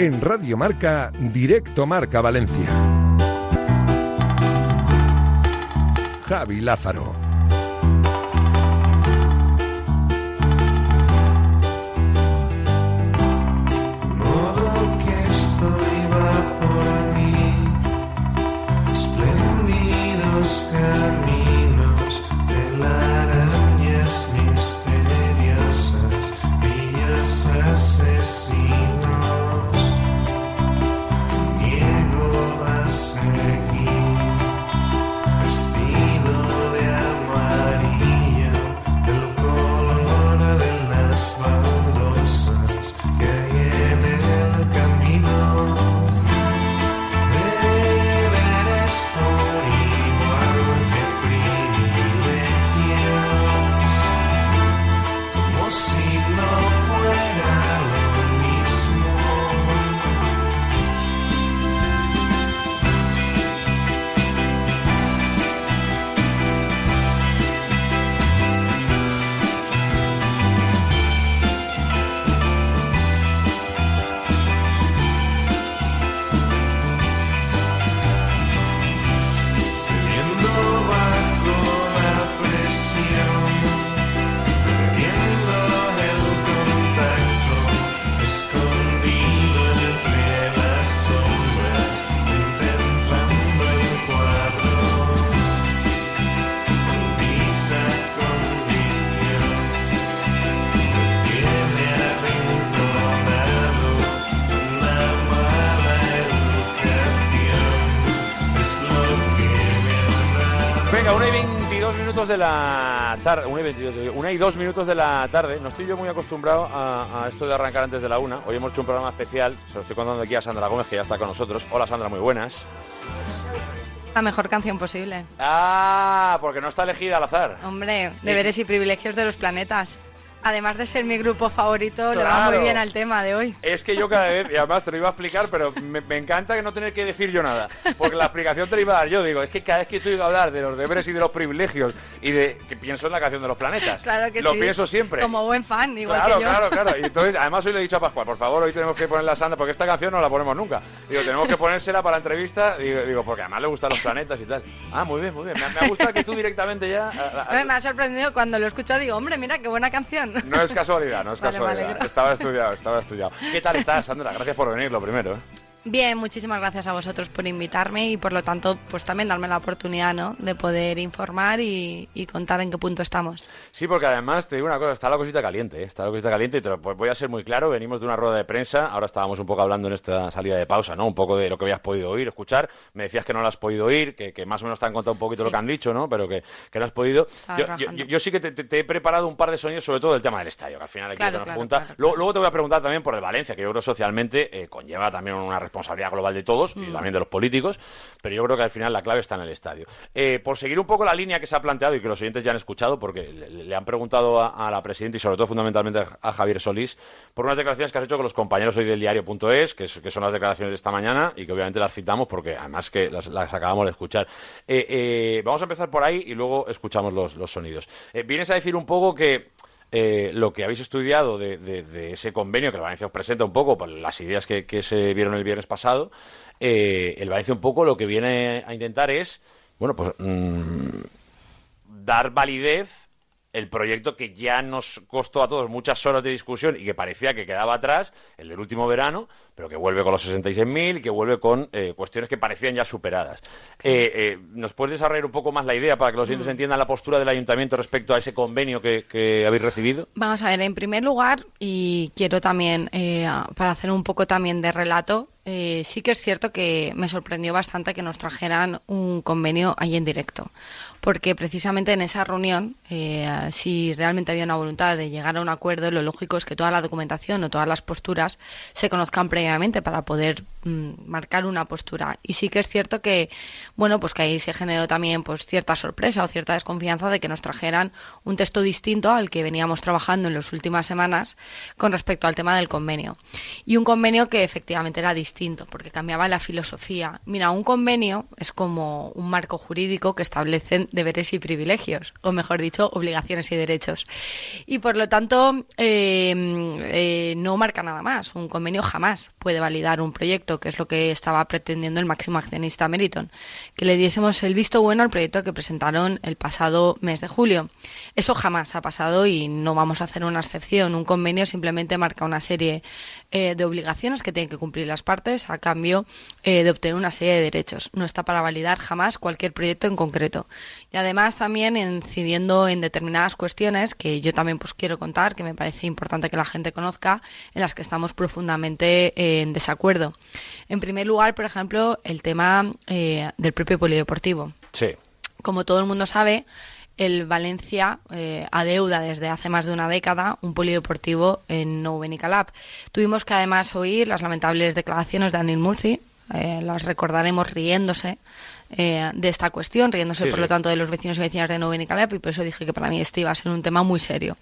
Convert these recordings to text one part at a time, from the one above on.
En Radio Marca, Directo Marca Valencia. Javi Lázaro. De la tarde. Una y 22, digo, una y 2 minutos de la tarde. No estoy yo muy acostumbrado a, a esto de arrancar antes de la una. Hoy hemos hecho un programa especial. Se lo estoy contando aquí a Sandra Gómez, que ya está con nosotros. Hola, Sandra, muy buenas. La mejor canción posible. Ah, porque no está elegida al azar. Hombre, deberes y privilegios de los planetas. Además de ser mi grupo favorito, le va Claro. muy bien al tema de hoy. Es que yo cada vez, y además te lo iba a explicar, pero me, me encanta que no tener que decir yo nada. Porque la explicación te la iba a dar yo. Digo, es que cada vez que iba a hablar de los deberes y de los privilegios y de que pienso en la canción de los planetas. Claro que Lo sí. pienso siempre. Como buen fan, igual claro, que yo. claro, claro. Y entonces, además hoy le he dicho a Pascual, por favor, hoy tenemos que poner la Sandra, porque esta canción no la ponemos nunca. Digo, tenemos que ponérsela para la entrevista, digo, digo, porque además le gustan los planetas y tal. Ah, muy bien, muy bien. Me, me ha gustado que tú directamente ya... a- a- Me- Me ha sorprendido cuando lo escucho, digo, hombre, mira qué buena canción. No es casualidad, no es Vale, casualidad. estaba estudiado, estaba estudiado. ¿Qué tal estás, Sandra? Gracias por venir, lo primero. Bien, muchísimas gracias a vosotros por invitarme y por lo tanto, pues también darme la oportunidad, ¿no? De poder informar y, y contar en qué punto estamos. Sí, porque además te digo una cosa, está la cosita caliente, ¿eh? está la cosita caliente y te lo pues voy a ser muy claro, venimos de una rueda de prensa, ahora estábamos un poco hablando en esta salida de pausa, ¿no? Un poco de lo que habías podido oír, escuchar, me decías que no lo has podido oír, que, que más o menos te han contado un poquito Sí. lo que han dicho, ¿no? Pero que, que no has podido. Yo, yo- trabajando. yo sí que te, te- te he preparado un par de sonidos, sobre todo del tema del estadio, que al final aquí Claro, que nos claro, junta. claro, Luego, luego te voy a preguntar también por el Valencia, que yo creo socialmente eh, conlleva también una responsabilidad global de todos Mm. y también de los políticos, pero yo creo que al final la clave está en el estadio. Eh, por seguir un poco la línea que se ha planteado y que los oyentes ya han escuchado, porque le, le han preguntado a, a la presidenta y sobre todo fundamentalmente a Javier Solís, por unas declaraciones que has hecho con los compañeros hoy del diario.es, que, es- que son las declaraciones de esta mañana y que obviamente las citamos porque además que las, las acabamos de escuchar. Eh, eh, vamos a empezar por ahí y luego escuchamos los, los sonidos. Vienes a decir un poco que eh, lo que habéis estudiado de, de- de ese convenio que el Valencia os presenta un poco por las ideas que, se vieron el viernes pasado, eh, el Valencia un poco lo que viene a intentar es, bueno, pues mm, dar validez el proyecto que ya nos costó a todos muchas horas de discusión y que parecía que quedaba atrás, el del último verano, pero que vuelve con los 66.000 y que vuelve con eh, cuestiones que parecían ya superadas. Eh, eh, ¿Nos puedes desarrollar un poco más la idea para que los oyentes entiendan la postura del ayuntamiento respecto a ese convenio que, que habéis recibido? Vamos a ver, en primer lugar, y quiero también, eh, para hacer un poco también de relato, eh, sí que es cierto que me sorprendió bastante que nos trajeran un convenio ahí en directo, porque precisamente en esa reunión, eh, si realmente había una voluntad de llegar a un acuerdo, lo lógico es que toda la documentación o todas las posturas se conozcan previamente para poder mm, marcar una postura. Y sí que es cierto que, bueno, pues que ahí se generó también pues cierta sorpresa o cierta desconfianza de que nos trajeran un texto distinto al que veníamos trabajando en las últimas semanas con respecto al tema del convenio. Y un convenio que efectivamente era distinto, porque cambiaba la filosofía. Mira, un convenio es como un marco jurídico que establecen deberes y privilegios, o mejor dicho, obligaciones y derechos. Y por lo tanto, eh, eh, no marca nada más. Un convenio jamás puede validar un proyecto, que es lo que estaba pretendiendo el máximo accionista Meriton, que le diésemos el visto bueno al proyecto que presentaron el pasado mes de julio. Eso jamás ha pasado y no vamos a hacer una excepción. Un convenio simplemente marca una serie eh, de obligaciones que tienen que cumplir las partes a cambio eh, de obtener una serie de derechos. No está para validar jamás cualquier proyecto en concreto. Y además también incidiendo en determinadas cuestiones que yo también pues quiero contar, que me parece importante que la gente conozca, en las que estamos profundamente eh, en desacuerdo. En primer lugar, por ejemplo, el tema eh, del propio polideportivo. Sí. Como todo el mundo sabe, el Valencia eh, adeuda desde hace más de una década un polideportivo en Nou Benicalap. Tuvimos que además oír las lamentables declaraciones de Anil Murci, eh, las recordaremos riéndose eh, de esta cuestión, riéndose Sí, por sí. lo tanto de los vecinos y vecinas de Nou Benicalap y por eso dije que para mí este iba a ser un tema muy serio.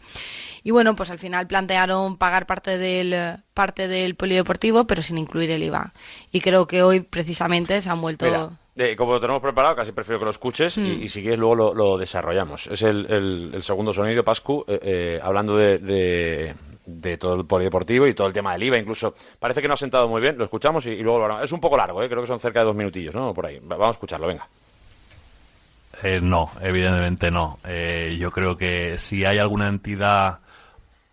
Y bueno, pues al final plantearon pagar parte del parte del polideportivo, pero sin incluir el IVA. Y creo que hoy precisamente se han vuelto Mira, eh, como lo tenemos preparado, casi prefiero que lo escuches y, Mm. y si quieres luego lo, lo desarrollamos. Es el, el- el segundo sonido, Pascu, eh, eh, hablando de, de- de todo el polideportivo y todo el tema del IVA. Incluso parece que no ha sentado muy bien. Lo escuchamos y, y luego lo hablamos. Es un poco largo, eh, creo que son cerca de dos minutillos, ¿no? Por ahí. Va- Vamos a escucharlo, venga. Eh, no, evidentemente no. Eh, yo creo que si hay alguna entidad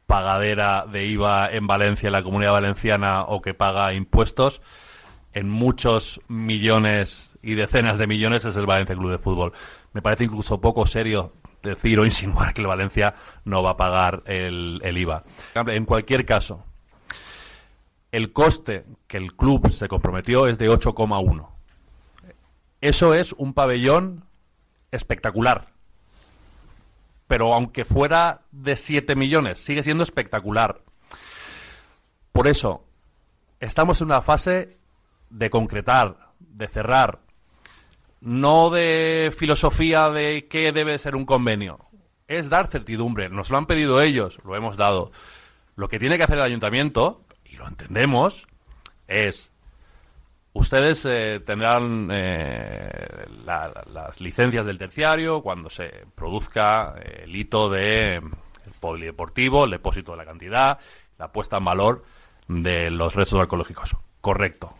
pagadera de IVA en Valencia, en la comunidad valenciana, o que paga impuestos, en muchos millones y decenas de millones es el Valencia Club de Fútbol. Me parece incluso poco serio decir o insinuar que el Valencia no va a pagar el, IVA. En cualquier caso, el coste que el club se comprometió es de 8,1. Eso es un pabellón espectacular. Pero aunque fuera de 7 millones, sigue siendo espectacular. Por eso, estamos en una fase de concretar, de cerrar, no de filosofía de qué debe ser un convenio. Es dar certidumbre. Nos lo han pedido ellos, lo hemos dado. Lo que tiene que hacer el ayuntamiento, y lo entendemos, es Ustedes eh, tendrán eh, la- las licencias del terciario cuando se produzca eh, el hito de el polideportivo, el depósito de la cantidad, la puesta en valor de los restos arqueológicos. Correcto.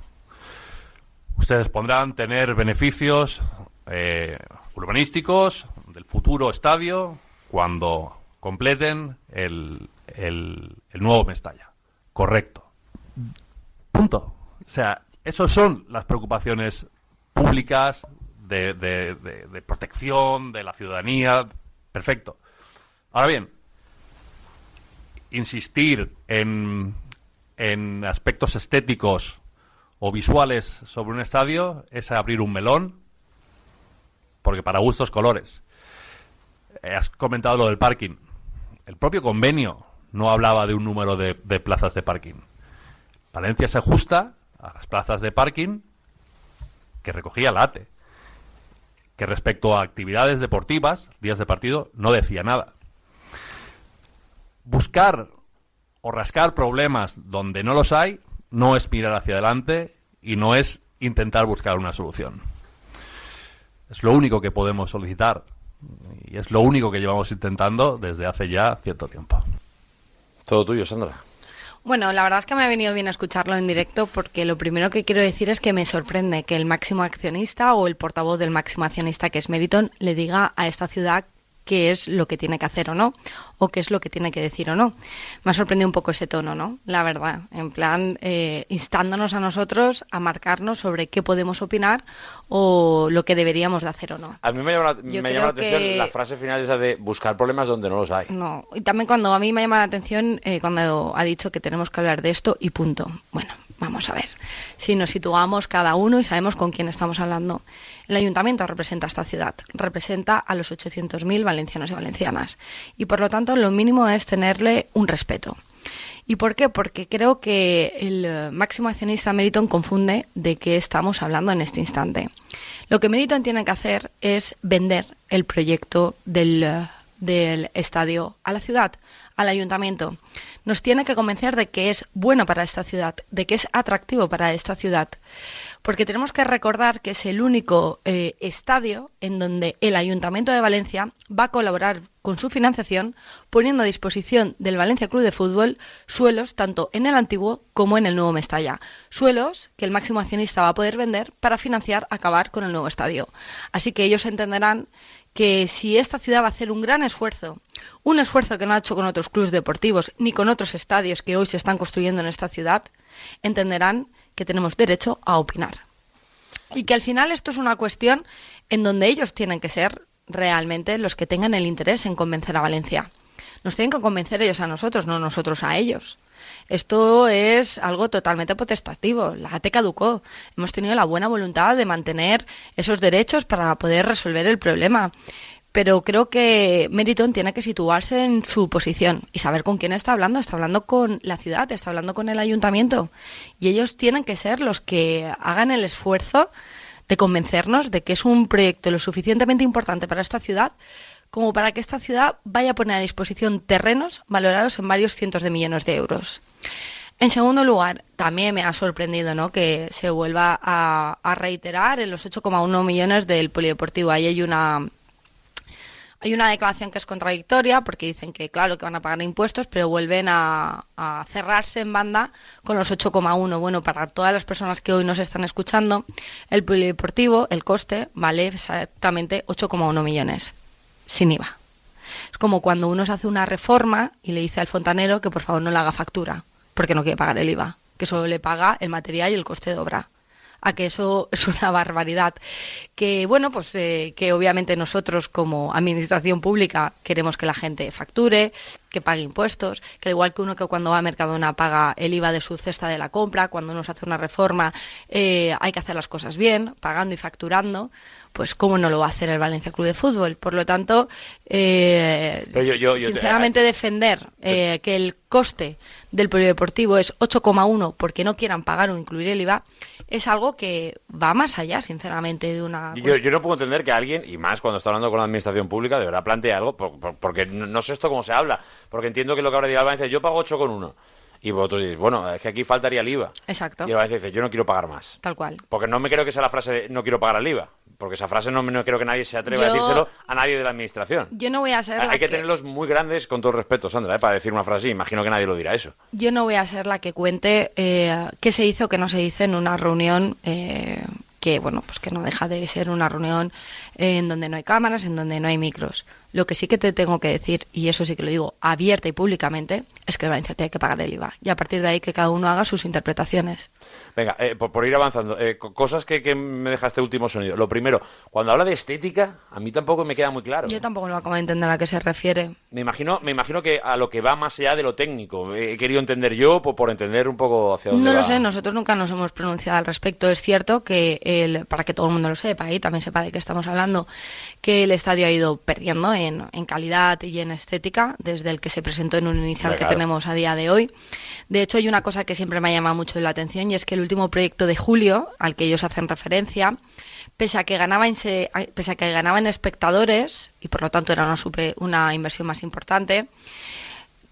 Ustedes podrán tener beneficios eh, urbanísticos del futuro estadio cuando completen el, el, nuevo Mestalla. Correcto. Punto. O sea, esas son las preocupaciones públicas de, de- de- de protección de la ciudadanía. Perfecto. Ahora bien, insistir en, en aspectos estéticos o visuales sobre un estadio es abrir un melón, porque para gustos colores. Eh, Has comentado lo del parking. El propio convenio no hablaba de un número de, plazas de parking. Valencia se ajusta a las plazas de parking que recogía la ATE, que respecto a actividades deportivas, días de partido, no decía nada. Buscar o rascar problemas donde no los hay no es mirar hacia adelante y no es intentar buscar una solución. Es lo único que podemos solicitar y es lo único que llevamos intentando desde hace ya cierto tiempo. Todo tuyo, Sandra. Bueno, la verdad es que me ha venido bien escucharlo en directo porque lo primero que quiero decir es que me sorprende que el máximo accionista o el portavoz del máximo accionista, que es Meriton, le diga a esta ciudad qué es lo que tiene que hacer o no, o qué es lo que tiene que decir o no. Me ha sorprendido un poco ese tono, ¿no? La verdad, en plan, eh, instándonos a nosotros a marcarnos sobre qué podemos opinar o lo que deberíamos de hacer o no. A mí me llama la, me llama la atención que- la frase final esa de buscar problemas donde no los hay. No, y también cuando a mí me llama la atención eh, cuando ha dicho que tenemos que hablar de esto y punto. Bueno, vamos a ver. Si nos situamos cada uno y sabemos con quién estamos hablando. El ayuntamiento representa a esta ciudad, representa a los 800.000 valencianos y valencianas. Y por lo tanto, lo mínimo es tenerle un respeto. ¿Y por qué? Porque creo que el eh, máximo accionista Meriton confunde de qué estamos hablando en este instante. Lo que Meriton tiene que hacer es vender el proyecto del, eh, del estadio a la ciudad, al ayuntamiento. Nos tiene que convencer de que es bueno para esta ciudad, de que es atractivo para esta ciudad. porque tenemos que recordar que es el único eh, estadio en donde el Ayuntamiento de Valencia va a colaborar con su financiación, poniendo a disposición del Valencia Club de Fútbol suelos tanto en el antiguo como en el nuevo Mestalla. Suelos que el máximo accionista va a poder vender para financiar acabar con el nuevo estadio. Así que ellos entenderán que si esta ciudad va a hacer un gran esfuerzo, un esfuerzo que no ha hecho con otros clubes deportivos ni con otros estadios que hoy se están construyendo en esta ciudad, entenderán que tenemos derecho a opinar. Y que al final esto es una cuestión en donde ellos tienen que ser realmente los que tengan el interés en convencer a Valencia. Nos tienen que convencer ellos a nosotros, no nosotros a ellos. Esto es algo totalmente potestativo. La ATE caducó. Hemos tenido la buena voluntad de mantener esos derechos para poder resolver el problema. Pero creo que Meriton tiene que situarse en su posición y saber con quién está hablando. Está hablando con la ciudad, está hablando con el ayuntamiento. Y ellos tienen que ser los que hagan el esfuerzo de convencernos de que es un proyecto lo suficientemente importante para esta ciudad como para que esta ciudad vaya a poner a disposición terrenos valorados en varios cientos de millones de euros. En segundo lugar, también me ha sorprendido ¿no? que se vuelva a, reiterar en los 8,1 millones del polideportivo. Ahí hay una, hay una declaración que es contradictoria porque dicen que, claro, que van a pagar impuestos, pero vuelven a, a cerrarse en banda con los 8,1. Bueno, para todas las personas que hoy nos están escuchando, el polideportivo, el coste, vale exactamente 8,1 millones, sin IVA. Es como cuando uno se hace una reforma y le dice al fontanero que por favor no le haga factura, porque no quiere pagar el IVA, que solo le paga el material y el coste de obra a que eso es una barbaridad. Que bueno, pues eh, que obviamente nosotros como administración pública queremos que la gente facture, que pague impuestos, que al igual que uno que cuando va a Mercadona paga el IVA de su cesta de la compra, cuando uno se hace una reforma eh, hay que hacer las cosas bien, pagando y facturando pues cómo no lo va a hacer el Valencia Club de Fútbol. Por lo tanto, eh, Pero yo- yo- yo- sinceramente defender eh, que el coste del polideportivo es 8,1 porque no quieran pagar o incluir el IVA es algo que va más allá, sinceramente, de una... Yo, yo no puedo entender que alguien, y más cuando está hablando con la administración pública, de verdad plantee algo, por- por- porque no, no sé esto cómo se habla, porque entiendo que lo que ahora diga el Valencia, yo pago 8 con 1. Y vosotros dices, bueno, es que aquí faltaría el IVA. Exacto. Y el Valencia dice, yo no quiero pagar más. Tal cual. Porque no me creo que sea la frase de no quiero pagar el IVA. Porque esa frase no, me- no creo que nadie se atreva a decírselo a nadie de la administración. Yo no voy a ser la Hay que tenerlos muy grandes, con todo respeto, Sandra, ¿eh? para decir una frase así. Imagino que nadie lo dirá eso. Yo no voy a ser la que cuente eh, qué se hizo o qué no se dice en una reunión eh, que, bueno, pues que no deja de ser una reunión en donde no hay cámaras, en donde no hay micros. Lo que sí que te tengo que decir, y eso sí que lo digo abierta y públicamente, es que Valencia tiene que pagar el IVA. Y a partir de ahí que cada uno haga sus interpretaciones. Venga, eh, por, por ir avanzando, eh, co- cosas que, que me deja este último sonido. Lo primero, cuando habla de estética, a mí tampoco me queda muy claro. Yo tampoco lo acabo de entender a qué se refiere. Me imagino, me imagino que a lo que va más allá de lo técnico. He querido entender yo por, por entender un poco hacia dónde No lo sé, nosotros nunca nos hemos pronunciado al respecto. Es cierto que, el, para que todo el mundo lo sepa y también sepa de qué estamos hablando, que el estadio ha ido perdiendo en, en calidad y en estética desde el que se presentó en un inicial Hombre, que tenemos a día de hoy. De hecho, hay una cosa que siempre me ha llamado mucho la atención y es que el último proyecto de Julio, al que ellos hacen referencia, pese a que ganaba en, se- pese a que ganaba en espectadores y por lo tanto era una, supe- una inversión más importante,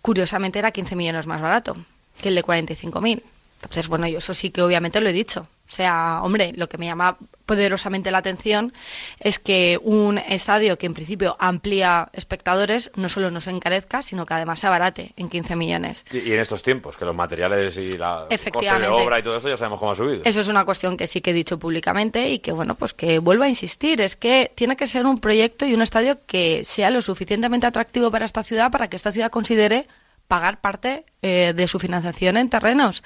curiosamente era 15 millones más barato que el de 45.000. Entonces, bueno, yo eso sí que obviamente lo he dicho. O sea, hombre, lo que me llama poderosamente la atención es que un estadio que en principio amplía espectadores no solo no se encarezca, sino que además se abarate en 15 millones. Y, y en estos tiempos, que los materiales y la coste de obra y todo esto ya sabemos cómo ha subido. Eso es una cuestión que sí que he dicho públicamente y que, bueno, pues que vuelvo a insistir. Es que tiene que ser un proyecto y un estadio que sea lo suficientemente atractivo para esta ciudad para que esta ciudad considere pagar parte eh, de su financiación en terrenos.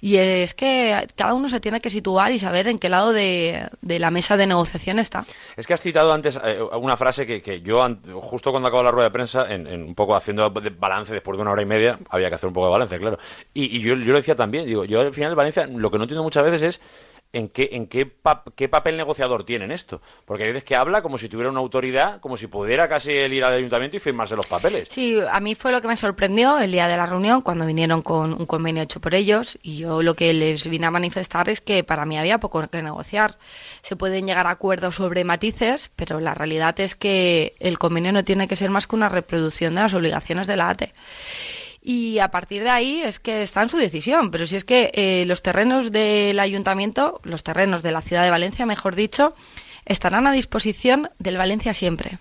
Y es que cada uno se tiene que situar y saber en qué lado de, de la mesa de negociación está. Es que has citado antes eh, una frase que, que yo, justo cuando acabó la rueda de prensa, en, en un poco haciendo balance después de una hora y media, había que hacer un poco de balance, claro. Y, y yo, yo lo decía también, digo, yo al final Valencia lo que no entiendo muchas veces es en qué, en qué, qué papel negociador tiene en esto. Porque hay veces que habla como si tuviera una autoridad, como si pudiera casi él ir al ayuntamiento y firmarse los papeles. Sí, a mí fue lo que me sorprendió el día de la reunión cuando vinieron con un convenio hecho por ellos y yo lo que les vine a manifestar es que para mí había poco que negociar. Se pueden llegar a acuerdos sobre matices, pero la realidad es que el convenio no tiene que ser más que una reproducción de las obligaciones de la ATE. Y a partir de ahí es que está en su decisión. Pero si es que eh, los terrenos del ayuntamiento, los terrenos de la ciudad de Valencia, mejor dicho, estarán a disposición del Valencia siempre.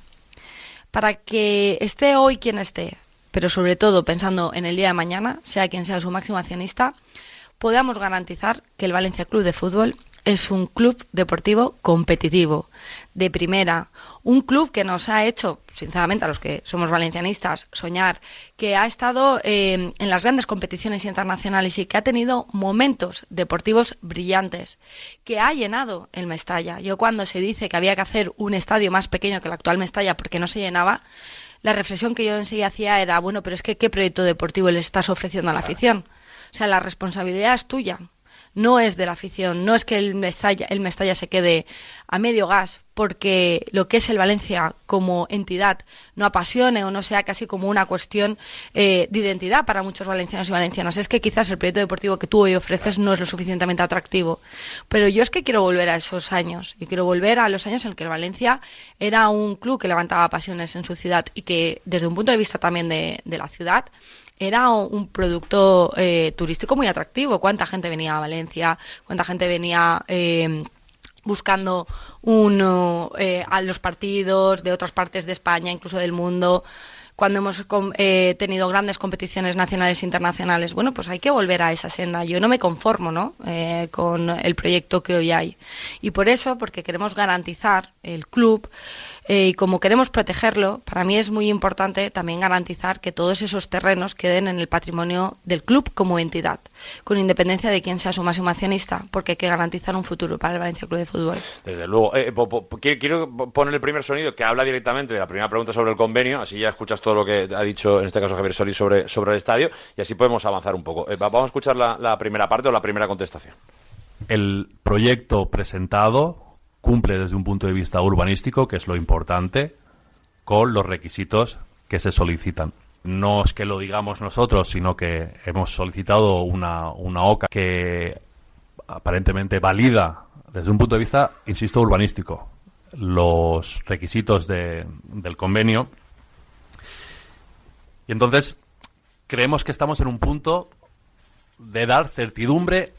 Para que esté hoy quien esté, pero sobre todo pensando en el día de mañana, sea quien sea su máximo accionista, podamos garantizar que el Valencia Club de Fútbol es un club deportivo competitivo, de primera, un club que nos ha hecho, sinceramente, a los que somos valencianistas, soñar, que ha estado eh, en las grandes competiciones internacionales y que ha tenido momentos deportivos brillantes, que ha llenado el Mestalla. Yo cuando se dice que había que hacer un estadio más pequeño que el actual Mestalla porque no se llenaba, la reflexión que yo enseguida hacía era, bueno, pero es que ¿qué proyecto deportivo le estás ofreciendo a la afición? O sea, la responsabilidad es tuya no es de la afición, no es que el Mestalla, se quede a medio gas porque lo que es el Valencia como entidad no apasione o no sea casi como una cuestión eh, de identidad para muchos valencianos y valencianas. Es que quizás el proyecto deportivo que tú hoy ofreces no es lo suficientemente atractivo. Pero yo es que quiero volver a esos años y quiero volver a los años en que el Valencia era un club que levantaba pasiones en su ciudad y que desde un punto de vista también de, de la ciudad era un producto eh, turístico muy atractivo. ¿Cuánta gente venía a Valencia? ¿Cuánta gente venía eh, buscando uno eh, a los partidos de otras partes de España, incluso del mundo? cuando hemos eh, tenido grandes competiciones nacionales e internacionales. Bueno, pues hay que volver a esa senda. Yo no me conformo ¿no? Eh, con el proyecto que hoy hay. Y por eso, porque queremos garantizar el club, eh, y como queremos protegerlo, para mí es muy importante también garantizar que todos esos terrenos queden en el patrimonio del club como entidad, con independencia de quién sea su máximo accionista, porque hay que garantizar un futuro para el Valencia Club de Fútbol. Desde luego. Eh, po- po- quiero, quiero poner el primer sonido que habla directamente de la primera pregunta sobre el convenio, así ya escuchas todo lo que ha dicho en este caso Javier Solís sobre, sobre el estadio y así podemos avanzar un poco. Eh, va- vamos a escuchar la, la primera parte o la primera contestación. El proyecto presentado cumple desde un punto de vista urbanístico, que es lo importante, con los requisitos que se solicitan. No es que lo digamos nosotros, sino que hemos solicitado una, una OCA que aparentemente valida desde un punto de vista, insisto, urbanístico, los requisitos de- del convenio. Y entonces creemos que estamos en un punto de dar certidumbre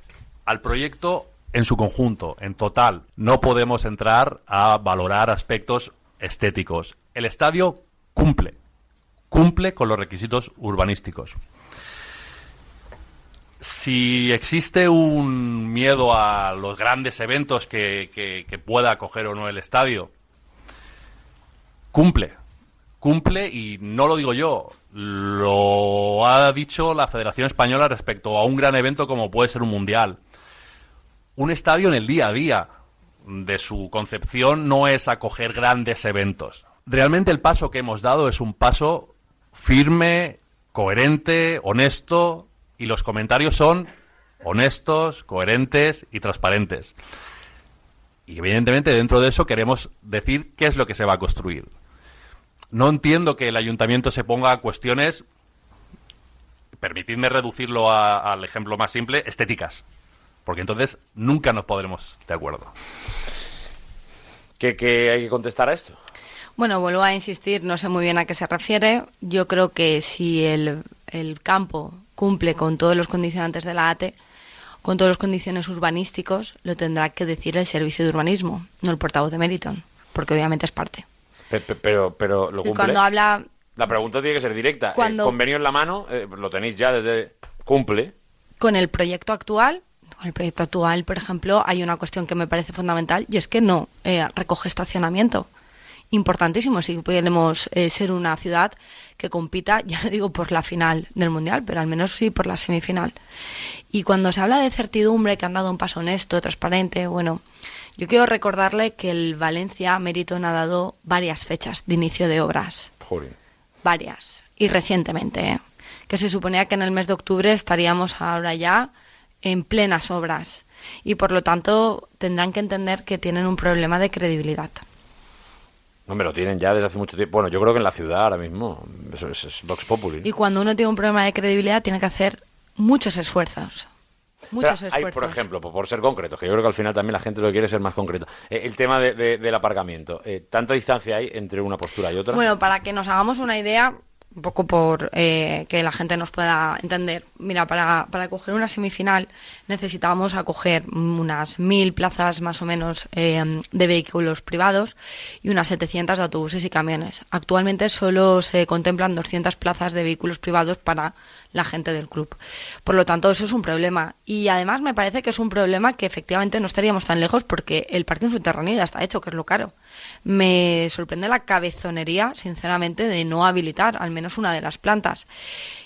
al proyecto en su conjunto, en total. No podemos entrar a valorar aspectos estéticos. El estadio cumple, cumple con los requisitos urbanísticos. Si existe un miedo a los grandes eventos que, que- pueda acoger o no el estadio, cumple, cumple y no lo digo yo, lo ha dicho la Federación Española respecto a un gran evento como puede ser un mundial. Un estadio en el día a día de su concepción no es acoger grandes eventos. Realmente el paso que hemos dado es un paso firme, coherente, honesto y los comentarios son honestos, coherentes y transparentes. Y evidentemente dentro de eso queremos decir qué es lo que se va a construir. No entiendo que el ayuntamiento se ponga a cuestiones, permitidme reducirlo al ejemplo más simple, estéticas. Porque entonces nunca nos podremos de acuerdo. ¿Qué, qué hay que contestar a esto? Bueno, vuelvo a insistir, no sé muy bien a qué se refiere. Yo creo que si el, el campo cumple con todos los condicionantes de la ATE, con todas las condiciones urbanísticos, lo tendrá que decir el servicio de urbanismo, no el portavoz de Meriton, porque obviamente es parte. Pe- pe- Pero, pero lo Y cumple. cuando habla, La pregunta tiene que ser directa. Cuando- Eh, convenio en la mano, eh, lo tenéis ya desde... Cumple. con el proyecto actual, con el proyecto actual, por ejemplo, hay una cuestión que me parece fundamental y es que no eh, recoge estacionamiento. Importantísimo si queremos eh, ser una ciudad que compita, ya no digo por la final del Mundial, pero al menos sí por la semifinal. Y cuando se habla de certidumbre, que han dado un paso honesto, transparente, bueno, yo quiero recordarle que el Valencia Meriton ha dado varias fechas de inicio de obras Joder. varias y recientemente, ¿eh? que se suponía que en el mes de octubre estaríamos ahora ya en plenas obras y por lo tanto tendrán que entender que tienen un problema de credibilidad. No me lo tienen ya desde hace mucho tiempo. Bueno, yo creo que en la ciudad ahora mismo. Eso es, es Vox Populi. Y cuando uno tiene un problema de credibilidad tiene que hacer muchos esfuerzos. Muchos esfuerzos. por ejemplo, por, ser concretos, que yo creo que al final también la gente lo que quiere es ser más concreto. Eh, el tema de- de- del aparcamiento. Eh, ¿Tanta distancia hay entre una postura y otra? Bueno, para que nos hagamos una idea, un poco por eh, que la gente nos pueda entender. Mira, para, para acoger una semifinal necesitábamos acoger unas mil plazas más o menos eh, de vehículos privados y unas 700 de autobuses y camiones. Actualmente solo se contemplan 200 plazas de vehículos privados para la gente del club. Por lo tanto, eso es un problema. Y además me parece que es un problema que efectivamente no estaríamos tan lejos porque el parque subterráneo ya está hecho, que es lo caro. Me sorprende la cabezonería, sinceramente, de no habilitar al menos una de las plantas.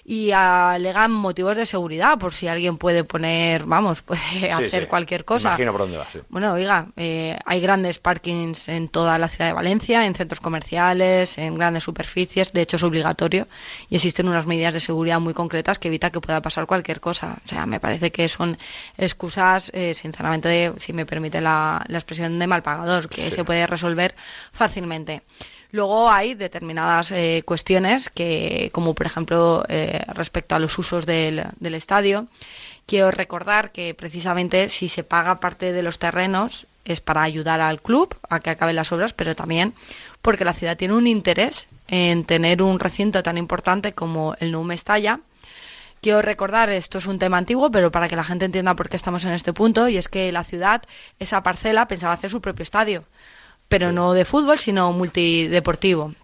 Y alegan motivos de seguridad, por si alguien puede poner, vamos, puede hacer sí. cualquier cosa. Imagino por dónde va, sí. Bueno, oiga, eh, hay grandes parkings en toda la ciudad de Valencia, en centros comerciales, en grandes superficies, de hecho es obligatorio y existen unas medidas de seguridad muy concretas que evita que pueda pasar cualquier cosa. O sea, me parece que son excusas, eh, sinceramente, de, si me permite la, la expresión de mal pagador, que se puede resolver fácilmente. Luego hay determinadas eh, cuestiones que, como por ejemplo eh, respecto a los usos del, estadio, quiero recordar que precisamente si se paga parte de los terrenos es para ayudar al club a que acaben las obras, pero también porque la ciudad tiene un interés en tener un recinto tan importante como el Nou Mestalla. Quiero recordar, esto es un tema antiguo, pero para que la gente entienda por qué estamos en este punto, y es que la ciudad, esa parcela, pensaba hacer su propio estadio pero no de fútbol, sino multideportivo.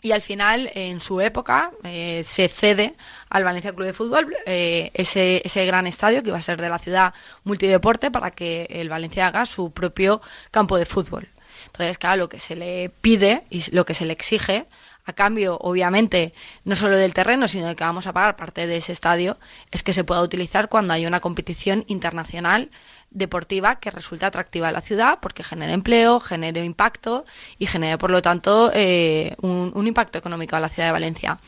Y al final, en su época, eh, se cede al Valencia Club de Fútbol eh, ese, ese gran estadio que iba a ser de la ciudad multideporte para que el Valencia haga su propio campo de fútbol. Entonces, claro, lo que se le pide y lo que se le exige, a cambio, obviamente, no solo del terreno, sino de que vamos a pagar parte de ese estadio, es que se pueda utilizar cuando hay una competición internacional deportiva que resulta atractiva a la ciudad porque genera empleo, genere impacto y genere, por lo tanto, eh, un, un, impacto económico a la ciudad de Valencia.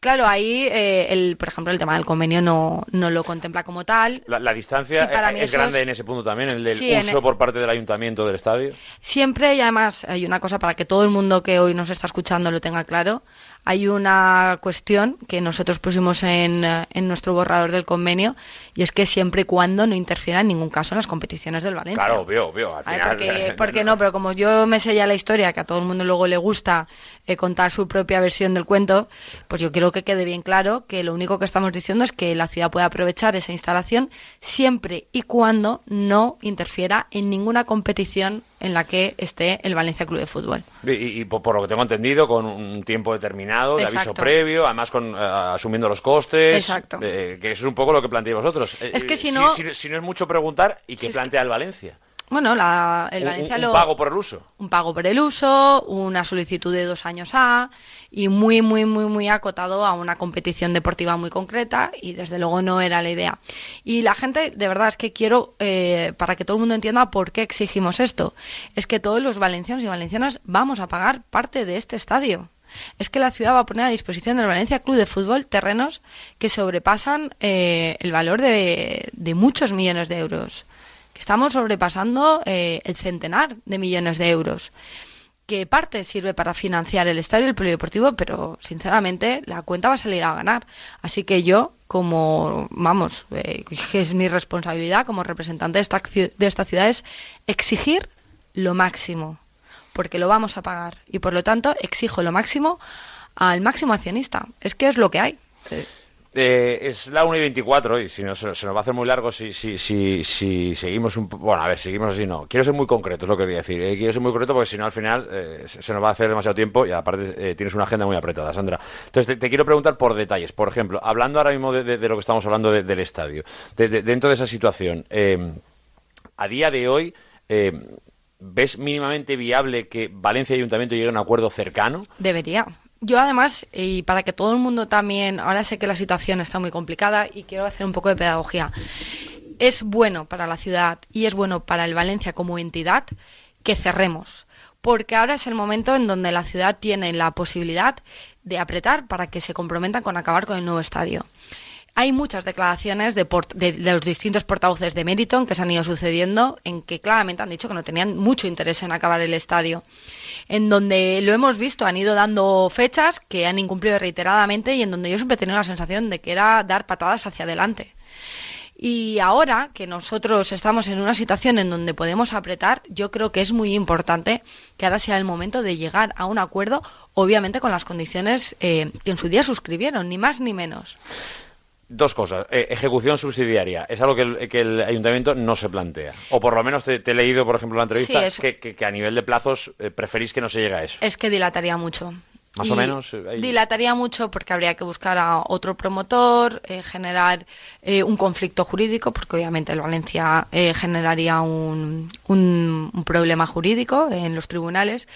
Claro, ahí, eh, el, por ejemplo, el tema del convenio no, no lo contempla como tal. La, la distancia es, es grande es... en ese punto también, el del sí, uso el... por parte del ayuntamiento del estadio. Siempre, y además hay una cosa para que todo el mundo que hoy nos está escuchando lo tenga claro, hay una cuestión que nosotros pusimos en, en, nuestro borrador del convenio y es que siempre y cuando no interfiera en ningún caso en las competiciones del Valencia. Claro, obvio, obvio. Al final, porque, porque no, pero como yo me sé ya la historia, que a todo el mundo luego le gusta eh, contar su propia versión del cuento, pues yo quiero que quede bien claro que lo único que estamos diciendo es que la ciudad puede aprovechar esa instalación siempre y cuando no interfiera en ninguna competición en la que esté el Valencia Club de Fútbol. Y, y por, por, lo que tengo entendido, con un tiempo determinado, de Exacto. aviso previo, además con uh, asumiendo los costes. Exacto. Eh, que eso es un poco lo que planteáis vosotros. Es que si no... Si, si, si no es mucho preguntar, ¿y qué si plantea es que... el Valencia? Bueno, la, el Valencia un, un lo, pago por el uso. Un pago por el uso, una solicitud de dos años A y muy, muy, muy, muy acotado a una competición deportiva muy concreta y desde luego no era la idea. Y la gente, de verdad, es que quiero, eh, para que todo el mundo entienda por qué exigimos esto, es que todos los valencianos y valencianas vamos a pagar parte de este estadio es que la ciudad va a poner a disposición del Valencia Club de Fútbol terrenos que sobrepasan eh, el valor de, de, muchos millones de euros. Estamos sobrepasando eh, el centenar de millones de euros. Que parte sirve para financiar el estadio y el polideportivo, pero sinceramente la cuenta va a salir a ganar. Así que yo, como, vamos, eh, es mi responsabilidad como representante de esta, de esta ciudad, es exigir lo máximo porque lo vamos a pagar y por lo tanto exijo lo máximo al máximo accionista. Es que es lo que hay. Sí. Eh, es la 1 y 24 y si no, se, nos va a hacer muy largo si, si, si, si seguimos un bueno a ver seguimos así no quiero ser muy concreto es lo que quería decir eh, quiero ser muy concreto porque si no al final eh, se nos va a hacer demasiado tiempo y aparte eh, tienes una agenda muy apretada Sandra entonces te, quiero preguntar por detalles por ejemplo hablando ahora mismo de, de, lo que estamos hablando de, del estadio dentro de esa situación eh, a día de hoy eh, ¿Ves mínimamente viable que Valencia y Ayuntamiento lleguen a un acuerdo cercano? Debería. Yo además, y para que todo el mundo también, ahora sé que la situación está muy complicada y quiero hacer un poco de pedagogía, es bueno para la ciudad y es bueno para el Valencia como entidad que cerremos, porque ahora es el momento en donde la ciudad tiene la posibilidad de apretar para que se comprometan con acabar con el nuevo estadio hay muchas declaraciones de, de, de, los distintos portavoces de Meriton que se han ido sucediendo en que claramente han dicho que no tenían mucho interés en acabar el estadio. En donde lo hemos visto, han ido dando fechas que han incumplido reiteradamente y en donde yo siempre he tenido la sensación de que era dar patadas hacia adelante. Y ahora que nosotros estamos en una situación en donde podemos apretar, yo creo que es muy importante que ahora sea el momento de llegar a un acuerdo, obviamente con las condiciones eh, que en su día suscribieron, ni más ni menos. Dos cosas. Eh, ejecución subsidiaria. Es algo que el, que el ayuntamiento no se plantea. O por lo menos te, te he leído, por ejemplo, en la entrevista, Sí, que, que- que a nivel de plazos eh, preferís que no se llegue a eso. Es que dilataría mucho. Más o menos, eh, ahí- Dilataría mucho porque habría que buscar a otro promotor, eh, generar eh, un conflicto jurídico, porque obviamente el Valencia eh, generaría un, un- un problema jurídico en los tribunales.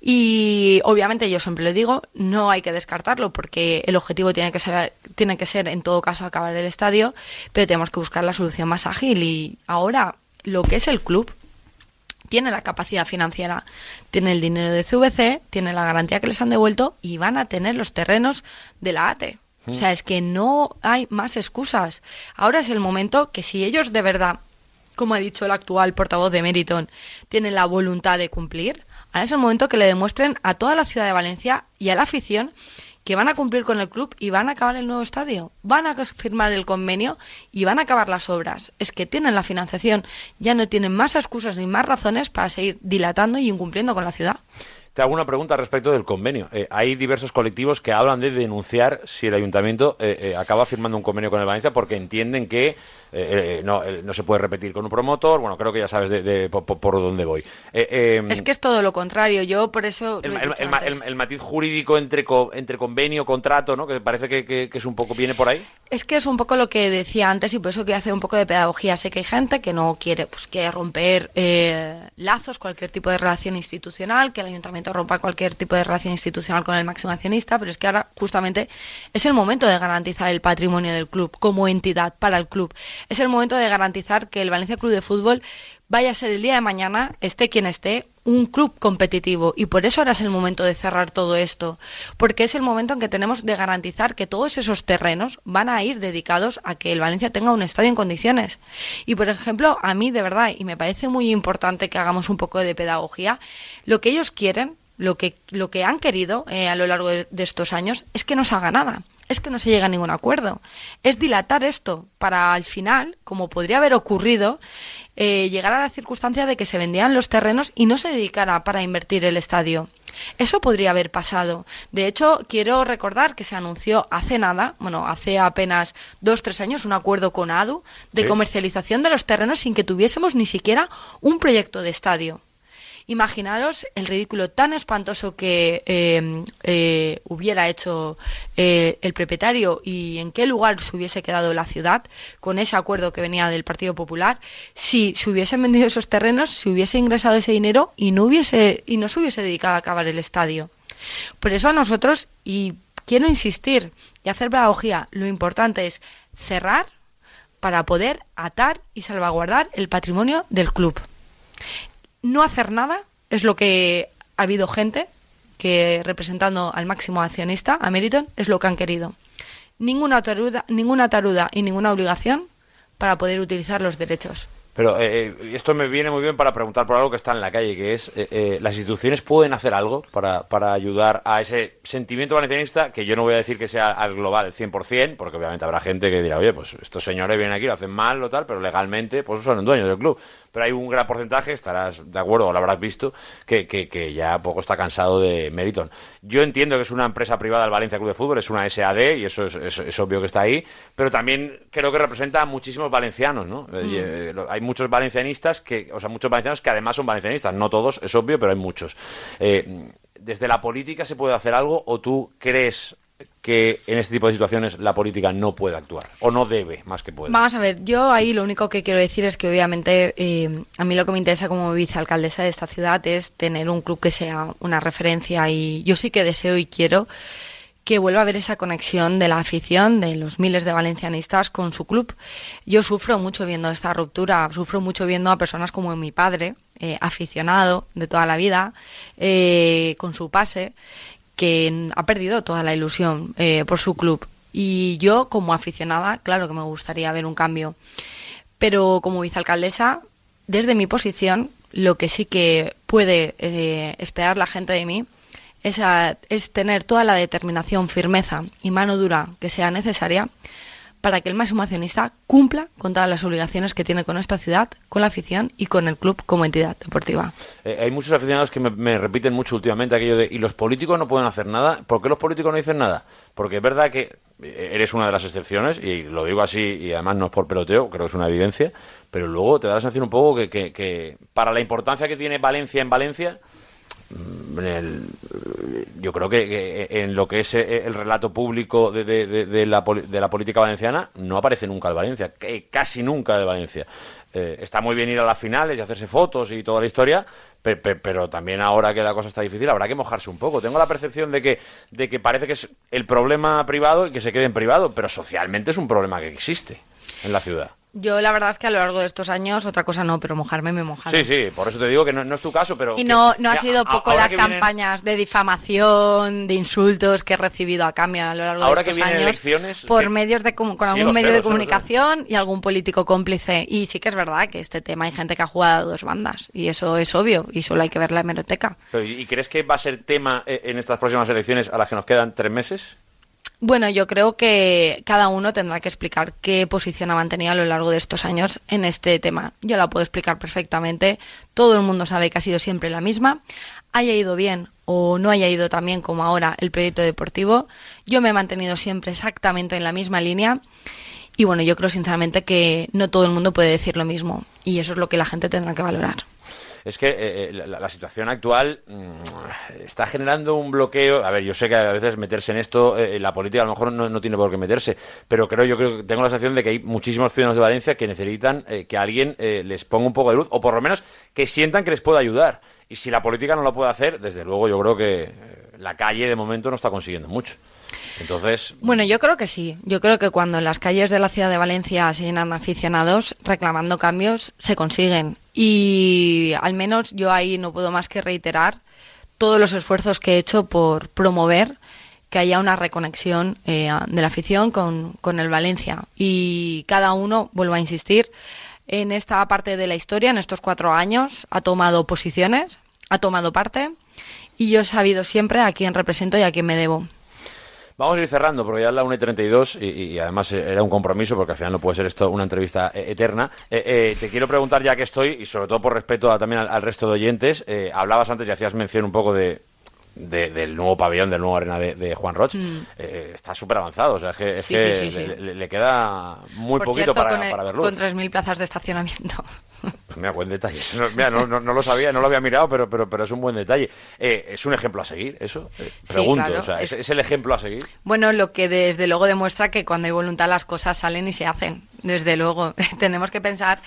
Y obviamente yo siempre lo digo, no hay que descartarlo porque el objetivo tiene que ser, tiene que ser en todo caso acabar el estadio, pero tenemos que buscar la solución más ágil. Y ahora lo que es el club, tiene la capacidad financiera, tiene el dinero de CVC, tiene la garantía que les han devuelto y van a tener los terrenos de la ATE. O sea, es que no hay más excusas. Ahora es el momento que si ellos de verdad, como ha dicho el actual portavoz de Meriton, tienen la voluntad de cumplir, ahora es el momento que le demuestren a toda la ciudad de Valencia y a la afición que van a cumplir con el club y van a acabar el nuevo estadio, van a firmar el convenio y van a acabar las obras. Es que tienen la financiación, ya no tienen más excusas ni más razones para seguir dilatando y incumpliendo con la ciudad. Te hago una pregunta respecto del convenio. Eh, hay diversos colectivos que hablan de denunciar si el ayuntamiento eh, eh, acaba firmando un convenio con el Valencia porque entienden que no, no se puede repetir con un promotor. Bueno, creo que ya sabes de, de- por, por- por dónde voy. Eh, Es que es todo lo contrario, yo por eso... el, matiz jurídico entre, co- entre convenio, contrato, ¿no? que parece que, que- que es un poco, viene por ahí. Es que es un poco lo que decía antes y por eso quiero hacer un poco de pedagogía. Sé que hay gente que no quiere pues que romper lazos, cualquier tipo de relación institucional, que el ayuntamiento rompa cualquier tipo de relación institucional con el máximo accionista, pero es que ahora justamente es el momento de garantizar el patrimonio del club como entidad para el club. Es el momento de garantizar que el Valencia Club de Fútbol vaya a ser el día de mañana, esté quien esté, un club competitivo. Y por eso ahora es el momento de cerrar todo esto. Porque es el momento en que tenemos de garantizar que todos esos terrenos van a ir dedicados a que el Valencia tenga un estadio en condiciones. Y por ejemplo, a mí de verdad, y me parece muy importante que hagamos un poco de pedagogía, lo que ellos quieren, lo que, lo que han querido eh, a lo largo de, de estos años, es que no se haga nada es que no se llega a ningún acuerdo. Es dilatar esto para al final, como podría haber ocurrido, eh, llegar a la circunstancia de que se vendían los terrenos y no se dedicara para invertir el estadio. Eso podría haber pasado. De hecho, quiero recordar que se anunció hace nada, bueno, hace apenas dos, tres años, un acuerdo con ADU de Sí. comercialización de los terrenos sin que tuviésemos ni siquiera un proyecto de estadio. Imaginaros el ridículo tan espantoso que eh, eh, hubiera hecho eh, el propietario y en qué lugar se hubiese quedado la ciudad con ese acuerdo que venía del Partido Popular si se hubiesen vendido esos terrenos, se hubiese ingresado ese dinero y no hubiese y no se hubiese dedicado a acabar el estadio. Por eso a nosotros y quiero insistir y hacer pedagogía, lo importante es cerrar para poder atar y salvaguardar el patrimonio del club no hacer nada es lo que ha habido gente que representando al máximo accionista, a Meriton, es lo que han querido. Ninguna taruda, ninguna taruda y ninguna obligación para poder utilizar los derechos. Pero eh, esto me viene muy bien para preguntar por algo que está en la calle, que es, eh, eh, ¿las instituciones pueden hacer algo para, para ayudar a ese sentimiento valencianista, que yo no voy a decir que sea al global el 100%, porque obviamente habrá gente que dirá, oye, pues estos señores vienen aquí, lo hacen mal o tal, pero legalmente pues son dueños del club. Pero hay un gran porcentaje, estarás de acuerdo o lo habrás visto, que, que, que ya poco está cansado de Meriton. Yo entiendo que es una empresa privada el Valencia Club de Fútbol, es una SAD y eso es, es- es obvio que está ahí, pero también creo que representa a muchísimos valencianos, ¿no? Eh, y, eh, hay muchos valencianistas que, o sea, muchos valencianos que además son valencianistas, no todos, es obvio, pero hay muchos. Eh, ¿Desde la política se puede hacer algo o tú crees que en este tipo de situaciones la política no puede actuar o no debe más que puede? Vamos a ver, yo ahí lo único que quiero decir es que obviamente eh, a mí lo que me interesa como vicealcaldesa de esta ciudad es tener un club que sea una referencia y yo sí que deseo y quiero que vuelva a haber esa conexión de la afición, de los miles de valencianistas con su club. Yo sufro mucho viendo esta ruptura, sufro mucho viendo a personas como mi padre, eh, aficionado de toda la vida, eh, con su pase, que ha perdido toda la ilusión eh, por su club. Y yo, como aficionada, claro que me gustaría ver un cambio. Pero como vicealcaldesa, desde mi posición, lo que sí que puede eh, esperar la gente de mí es, a- es tener toda la determinación, firmeza y mano dura que sea necesaria para que el máximo accionista cumpla con todas las obligaciones que tiene con esta ciudad, con la afición y con el club como entidad deportiva. Eh, hay muchos aficionados que me, repiten mucho últimamente aquello de, ¿y los políticos no pueden hacer nada? ¿Por qué los políticos no dicen nada? Porque es verdad que eh, eres una de las excepciones, y lo digo así, y además no es por peloteo, creo que es una evidencia, pero luego te da la sensación un poco que, para la importancia que tiene Valencia en Valencia, en yo creo que, en lo que es el relato público de, de- de- de la, de la política valenciana no aparece nunca el Valencia, casi nunca el Valencia. Eh, está muy bien ir a las finales y hacerse fotos y toda la historia, pe- pe- pero también ahora que la cosa está difícil habrá que mojarse un poco. Tengo la percepción de que, de que parece que es el problema privado y que se quede en privado, pero socialmente es un problema que existe en la ciudad. Yo la verdad es que a lo largo de estos años, otra cosa no, pero mojarme me he mojado. Sí, sí, por eso te digo que no, no es tu caso, pero... Y que- no, no ha sido poco las vienen- campañas de difamación, de insultos que he recibido a cambio a lo largo Ahora de estos años por que- medios de con algún medio de sé. comunicación y algún político cómplice. Y sí que es verdad que este tema hay gente que ha jugado a dos bandas y eso es obvio y solo hay que ver la hemeroteca. Pero, ¿Y y crees que va a ser tema eh, en estas próximas elecciones a las que nos quedan tres meses? Bueno, yo creo que cada uno tendrá que explicar qué posición ha mantenido a lo largo de estos años en este tema. Yo la puedo explicar perfectamente. Todo el mundo sabe que ha sido siempre la misma. Haya ido bien o no haya ido tan bien como ahora el proyecto deportivo, yo me he mantenido siempre exactamente en la misma línea. Y bueno, yo creo sinceramente que no todo el mundo puede decir lo mismo. Y eso es lo que la gente tendrá que valorar. Es que eh, eh, la, situación actual mm, está generando un bloqueo. A ver, yo sé que a veces meterse en esto, eh, la política a lo mejor no, no tiene por qué meterse, pero creo yo creo que tengo la sensación de que hay muchísimos ciudadanos de Valencia que necesitan eh, que alguien eh, les ponga un poco de luz, o por lo menos que sientan que les pueda ayudar. Y si la política no lo puede hacer, desde luego yo creo que eh, la calle de momento no está consiguiendo mucho. Bueno, yo creo que sí. Yo creo que cuando en las calles de la ciudad de Valencia se llenan aficionados reclamando cambios, se consiguen. Y al menos yo ahí no puedo más que reiterar todos los esfuerzos que he hecho por promover que haya una reconexión eh, de la afición con, con el Valencia. Y cada uno, vuelvo a insistir, en esta parte de la historia, en estos cuatro años, ha tomado posiciones, ha tomado parte, y yo he sabido siempre a quién represento y a quién me debo. Vamos a ir cerrando, porque ya es la 1 y 32 y, y además era un compromiso, porque al final no puede ser esto una entrevista eh, eterna. Eh, eh, te quiero preguntar, ya que estoy, y sobre todo por respeto a- también al, al resto de oyentes, eh, hablabas antes y hacías mención un poco de, de- del nuevo pabellón, del nuevo arena de, de Juan Roch. Eh, está súper avanzado, o sea, es que, es Mm. Sí, que sí, sí, sí. Le, queda muy Por poquito cierto, para, con, para verlo. con 3.000 plazas de estacionamiento. Pues mira, buen detalle. No, mira, no, no- no lo sabía, no lo había mirado, pero, pero, pero es un buen detalle. Eh, ¿Es un ejemplo a seguir eso? Eh, Sí, pregunto, claro, o sea, ¿es, es- es el ejemplo a seguir? Bueno, lo que desde luego demuestra que cuando hay voluntad las cosas salen y se hacen. Desde luego, tenemos que pensar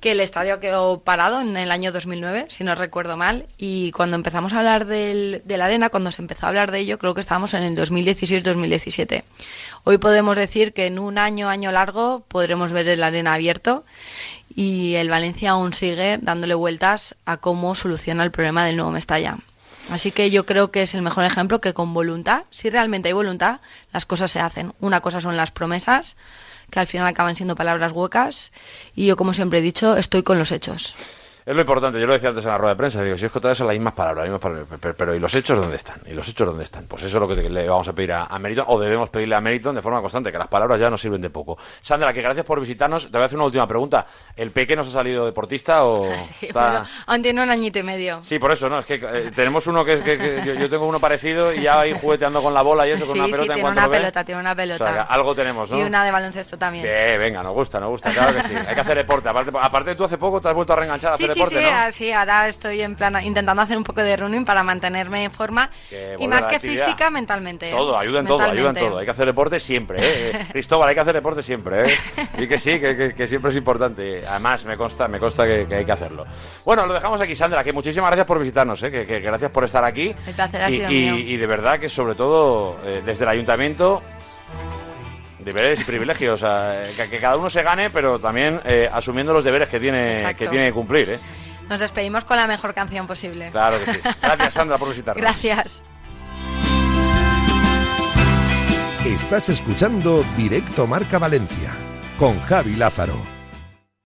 que el estadio quedó parado en el año 2009, si no recuerdo mal, y cuando empezamos a hablar del, de la arena, cuando se empezó a hablar de ello, creo que estábamos en el 2016-2017. Hoy podemos decir que en un año, año largo, podremos ver el arena abierto y el Valencia aún sigue dándole vueltas a cómo soluciona el problema del nuevo Mestalla. Así que yo creo que es el mejor ejemplo que con voluntad, si realmente hay voluntad, las cosas se hacen. Una cosa son las promesas, que al final acaban siendo palabras huecas, y yo, como siempre he dicho, estoy con los hechos. Es lo importante, yo lo decía antes en la rueda de prensa, digo, si es que todas son las mismas palabras, las mismas palabras, pero, pero ¿y los hechos dónde están? ¿Y los hechos dónde están? Pues eso es lo que le vamos a pedir a, a Meriton, o debemos pedirle a Meriton de forma constante, que las palabras ya no sirven de poco. Sandra, que gracias por visitarnos, te voy a hacer una última pregunta. ¿El Peque nos ha salido deportista o Sí, está- bueno, aún tiene un añito y medio. Sí, por eso, ¿no? Es que eh, tenemos uno que es que, que yo, yo tengo uno parecido y ya ahí jugueteando con la bola y eso, con Sí, una sí, pelota en tiene cuanto una ve. pelota, tiene una pelota. O sea, algo tenemos, ¿no? Y una de baloncesto también. Bien, venga, nos gusta, nos gusta, claro que sí. Hay que hacer deporte. Aparte, aparte tú hace poco te has vuelto a reenganchar a Sí, hacer sí, deporte, sí, ¿no? así, ahora estoy en plan intentando hacer un poco de running para mantenerme en forma Que y más que actividad. física, mentalmente. Todo, ayuda en todo, ayuda en todo. Hay que hacer deporte siempre, ¿eh? Eh, Cristóbal, hay que hacer deporte siempre, ¿eh? Y que sí, que, que- que siempre es importante. Además, me consta, me consta que, que hay que hacerlo. Bueno, lo dejamos aquí, Sandra, que muchísimas gracias por visitarnos, ¿eh? Que, que gracias por estar aquí. El placer ha y, sido y- mío. y de verdad que sobre todo eh, desde el ayuntamiento deberes y privilegios, o sea, que, que cada uno se gane, pero también eh, asumiendo los deberes que tiene, Exacto. que tiene que cumplir, ¿eh? Nos despedimos con la mejor canción posible. Claro que sí. Gracias, Sandra, por visitarnos. Gracias. Estás escuchando Directo Marca Valencia con Javi Lázaro.